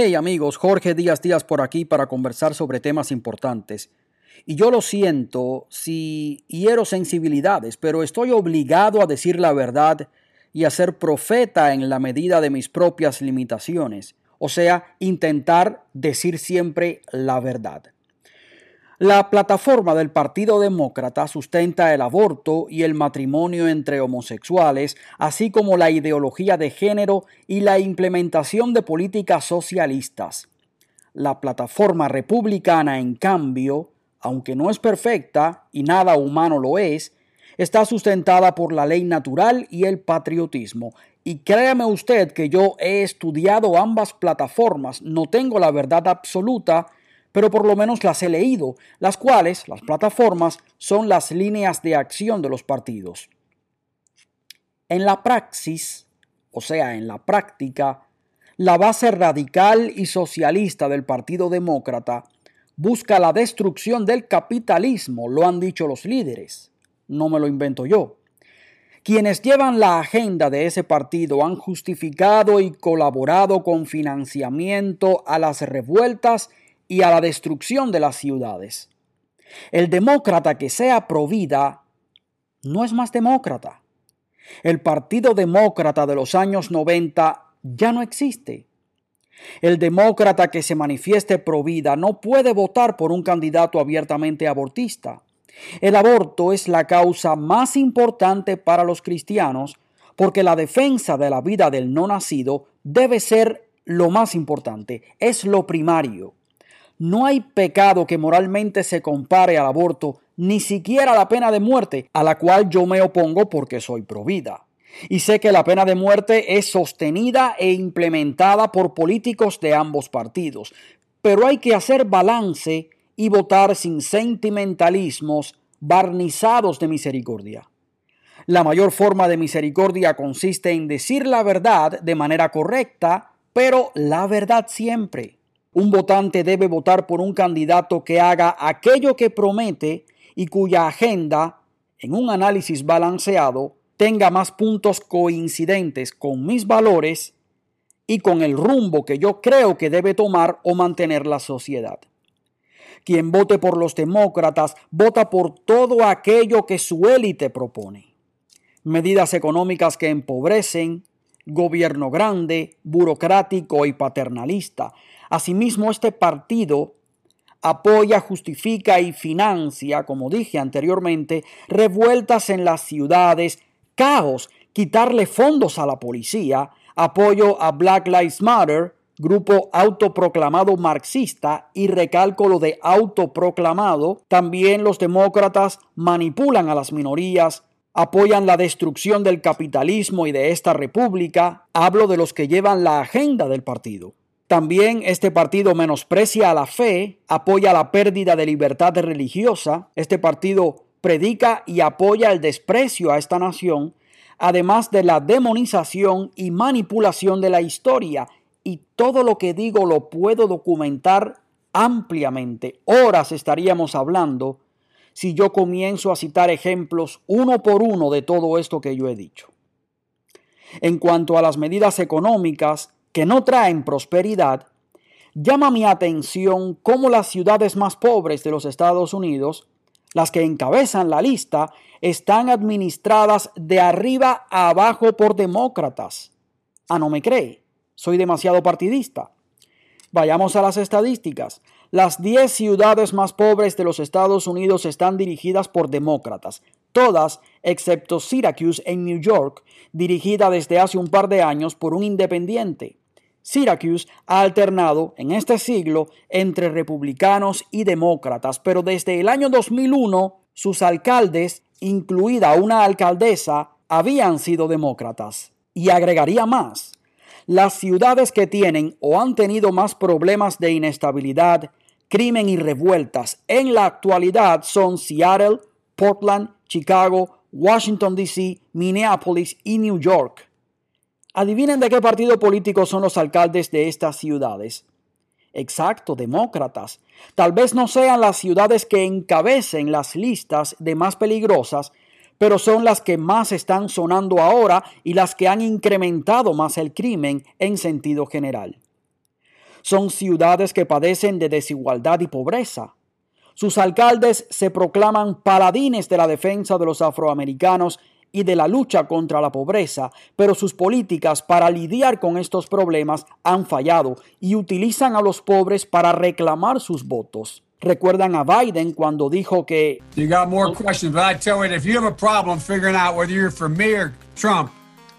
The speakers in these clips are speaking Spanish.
Hey amigos, Jorge Díaz Díaz por aquí para conversar sobre temas importantes. Y yo lo siento si hiero sensibilidades, pero estoy obligado a decir la verdad y a ser profeta en la medida de mis propias limitaciones, o sea, intentar decir siempre la verdad. La plataforma del Partido Demócrata sustenta el aborto y el matrimonio entre homosexuales, así como la ideología de género y la implementación de políticas socialistas. La plataforma republicana, en cambio, aunque no es perfecta y nada humano lo es, está sustentada por la ley natural y el patriotismo. Y créame usted que yo he estudiado ambas plataformas, no tengo la verdad absoluta, pero por lo menos las he leído, las cuales, las plataformas, son las líneas de acción de los partidos. En la praxis, o sea, en la práctica, la base radical y socialista del Partido Demócrata busca la destrucción del capitalismo, lo han dicho los líderes, no me lo invento yo. Quienes llevan la agenda de ese partido han justificado y colaborado con financiamiento a las revueltas y a la destrucción de las ciudades. El demócrata que sea provida no es más demócrata. El Partido Demócrata de los años 90 ya no existe. El demócrata que se manifieste provida no puede votar por un candidato abiertamente abortista. El aborto es la causa más importante para los cristianos porque la defensa de la vida del no nacido debe ser lo más importante, es lo primario. No hay pecado que moralmente se compare al aborto, ni siquiera la pena de muerte, a la cual yo me opongo porque soy provida. Y sé que la pena de muerte es sostenida e implementada por políticos de ambos partidos. Pero hay que hacer balance y votar sin sentimentalismos barnizados de misericordia. La mayor forma de misericordia consiste en decir la verdad de manera correcta, pero la verdad siempre. Un votante debe votar por un candidato que haga aquello que promete y cuya agenda, en un análisis balanceado, tenga más puntos coincidentes con mis valores y con el rumbo que yo creo que debe tomar o mantener la sociedad. Quien vote por los demócratas vota por todo aquello que su élite propone. Medidas económicas que empobrecen, gobierno grande, burocrático y paternalista, Asimismo, este partido apoya, justifica y financia, como dije anteriormente, revueltas en las ciudades, caos, quitarle fondos a la policía, apoyo a Black Lives Matter, grupo autoproclamado marxista y recalco lo de autoproclamado, también los demócratas manipulan a las minorías, apoyan la destrucción del capitalismo y de esta república, hablo de los que llevan la agenda del partido. También este partido menosprecia a la fe, apoya la pérdida de libertad religiosa. Este partido predica y apoya el desprecio a esta nación, además de la demonización y manipulación de la historia. Y todo lo que digo lo puedo documentar ampliamente. Horas estaríamos hablando si yo comienzo a citar ejemplos uno por uno de todo esto que yo he dicho. En cuanto a las medidas económicas, que no traen prosperidad, llama mi atención cómo las ciudades más pobres de los Estados Unidos, las que encabezan la lista, están administradas de arriba a abajo por demócratas. Ah, no me cree, soy demasiado partidista. Vayamos a las estadísticas. Las 10 ciudades más pobres de los Estados Unidos están dirigidas por demócratas, todas excepto Syracuse en New York, dirigida desde hace un par de años por un independiente. Syracuse ha alternado en este siglo entre republicanos y demócratas, pero desde el año 2001 sus alcaldes, incluida una alcaldesa, habían sido demócratas. Y agregaría más, las ciudades que tienen o han tenido más problemas de inestabilidad, crimen y revueltas en la actualidad son Seattle, Portland, Chicago, Washington, D.C., Minneapolis y New York. Adivinen de qué partido político son los alcaldes de estas ciudades. Exacto, demócratas. Tal vez no sean las ciudades que encabecen las listas de más peligrosas, pero son las que más están sonando ahora y las que han incrementado más el crimen en sentido general. son ciudades que padecen de desigualdad y pobreza. Sus alcaldes se proclaman paladines de la defensa de los afroamericanos y de la lucha contra la pobreza, pero sus políticas para lidiar con estos problemas han fallado y utilizan a los pobres para reclamar sus votos. Recuerdan a Biden cuando dijo que You got more questions, but I tell you, if you have a problem figuring out whether you're for me or Trump,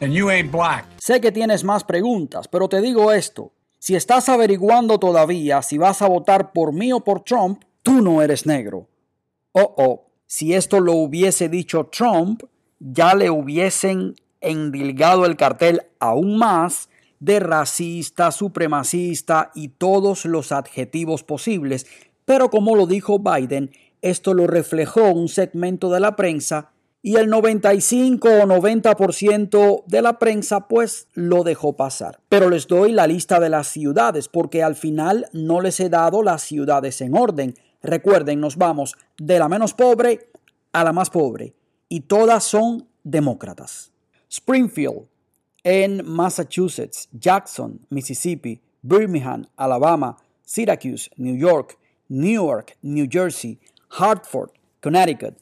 then you ain't black. Sé que tienes más preguntas, pero te digo esto. Si estás averiguando todavía si vas a votar por mí o por Trump, tú no eres negro. Oh, oh, si esto lo hubiese dicho Trump, ya le hubiesen endilgado el cartel aún más de racista, supremacista y todos los adjetivos posibles. Pero como lo dijo Biden, esto lo reflejó un segmento de la prensa y el 95 o 90% de la prensa pues lo dejó pasar. Pero les doy la lista de las ciudades porque al final no les he dado las ciudades en orden. Recuerden, nos vamos de la menos pobre a la más pobre y todas son demócratas. Springfield, en Massachusetts, Jackson, Mississippi, Birmingham, Alabama, Syracuse, New York, Newark, New Jersey, Hartford, Connecticut,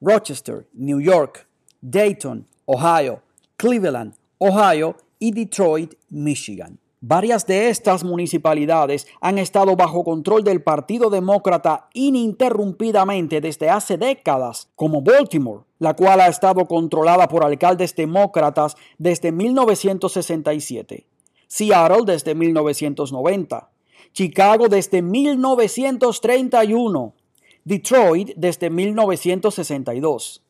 Rochester, New York, Dayton, Ohio, Cleveland, Ohio y Detroit, Michigan. Varias de estas municipalidades han estado bajo control del Partido Demócrata ininterrumpidamente desde hace décadas, como Baltimore, la cual ha estado controlada por alcaldes demócratas desde 1967, Seattle desde 1990, Chicago desde 1931, Detroit desde 1962,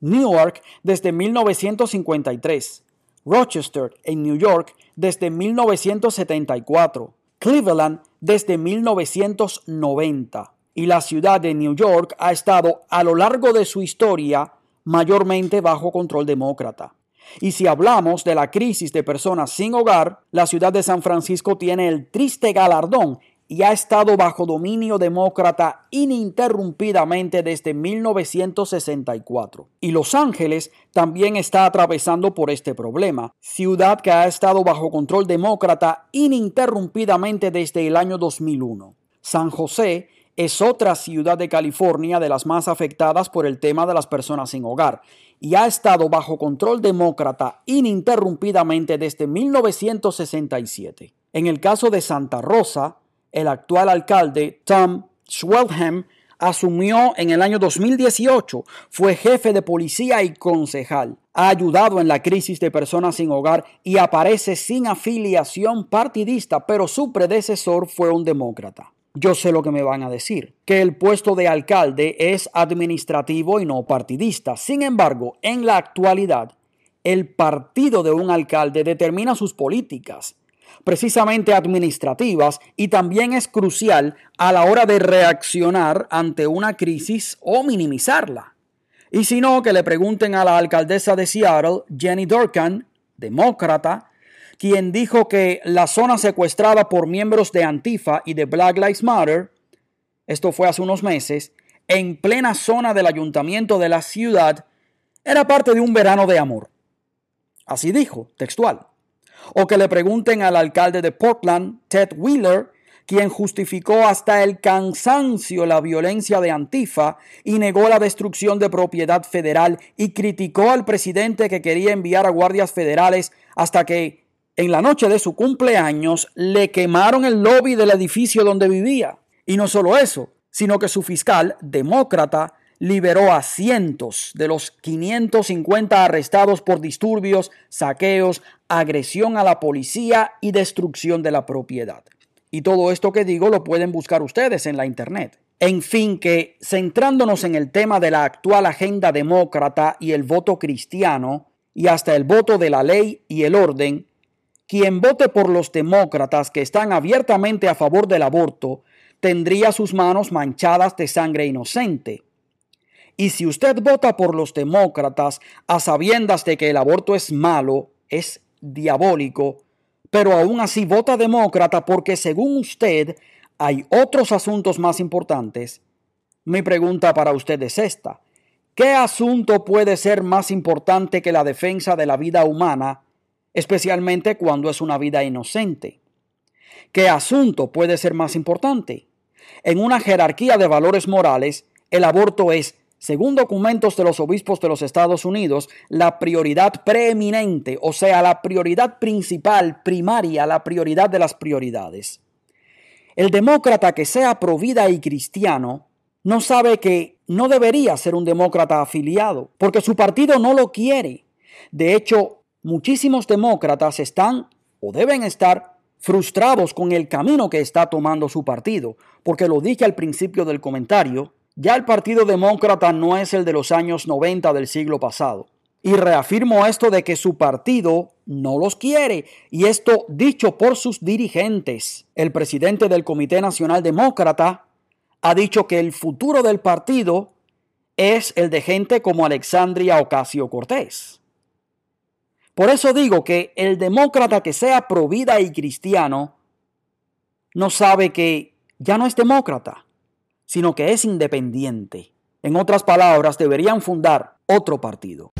Newark desde 1953, Rochester en New York desde 1974, Cleveland desde 1990 y la ciudad de New York ha estado a lo largo de su historia mayormente bajo control demócrata. Y si hablamos de la crisis de personas sin hogar, la ciudad de San Francisco tiene el triste galardón y ha estado bajo dominio demócrata ininterrumpidamente desde 1964. Y Los Ángeles también está atravesando por este problema, ciudad que ha estado bajo control demócrata ininterrumpidamente desde el año 2001. San José es otra ciudad de California de las más afectadas por el tema de las personas sin hogar y ha estado bajo control demócrata ininterrumpidamente desde 1967. En el caso de Santa Rosa, el actual alcalde Tom Swelham asumió en el año 2018, fue jefe de policía y concejal. Ha ayudado en la crisis de personas sin hogar y aparece sin afiliación partidista, pero su predecesor fue un demócrata. Yo sé lo que me van a decir, que el puesto de alcalde es administrativo y no partidista. Sin embargo, en la actualidad, el partido de un alcalde determina sus políticas precisamente administrativas y también es crucial a la hora de reaccionar ante una crisis o minimizarla. Y si no, que le pregunten a la alcaldesa de Seattle, Jenny Durkan, demócrata, quien dijo que la zona secuestrada por miembros de Antifa y de Black Lives Matter, esto fue hace unos meses, en plena zona del ayuntamiento de la ciudad, era parte de un verano de amor. Así dijo, textual o que le pregunten al alcalde de Portland, Ted Wheeler, quien justificó hasta el cansancio la violencia de Antifa y negó la destrucción de propiedad federal y criticó al presidente que quería enviar a guardias federales hasta que en la noche de su cumpleaños le quemaron el lobby del edificio donde vivía. Y no solo eso, sino que su fiscal, demócrata, liberó a cientos de los 550 arrestados por disturbios, saqueos, agresión a la policía y destrucción de la propiedad. Y todo esto que digo lo pueden buscar ustedes en la internet. En fin, que centrándonos en el tema de la actual agenda demócrata y el voto cristiano, y hasta el voto de la ley y el orden, quien vote por los demócratas que están abiertamente a favor del aborto tendría sus manos manchadas de sangre inocente y si usted vota por los demócratas a sabiendas de que el aborto es malo, es diabólico, pero aún así vota demócrata porque según usted hay otros asuntos más importantes, mi pregunta para usted es esta. ¿Qué asunto puede ser más importante que la defensa de la vida humana, especialmente cuando es una vida inocente? ¿Qué asunto puede ser más importante? En una jerarquía de valores morales, el aborto es, según documentos de los obispos de los Estados Unidos, la prioridad preeminente, o sea, la prioridad principal, primaria, la prioridad de las prioridades. El demócrata que sea provida y cristiano no sabe que no debería ser un demócrata afiliado, porque su partido no lo quiere. De hecho, muchísimos demócratas están o deben estar frustrados con el camino que está tomando su partido, porque lo dije al principio del comentario, ya el Partido Demócrata no es el de los años 90 del siglo pasado. Y reafirmo esto de que su partido no los quiere, y esto dicho por sus dirigentes. El presidente del Comité Nacional Demócrata ha dicho que el futuro del partido es el de gente como Alexandria Ocasio Cortés. Por eso digo que el demócrata que sea provida y cristiano no sabe que ya no es demócrata, sino que es independiente. En otras palabras, deberían fundar otro partido.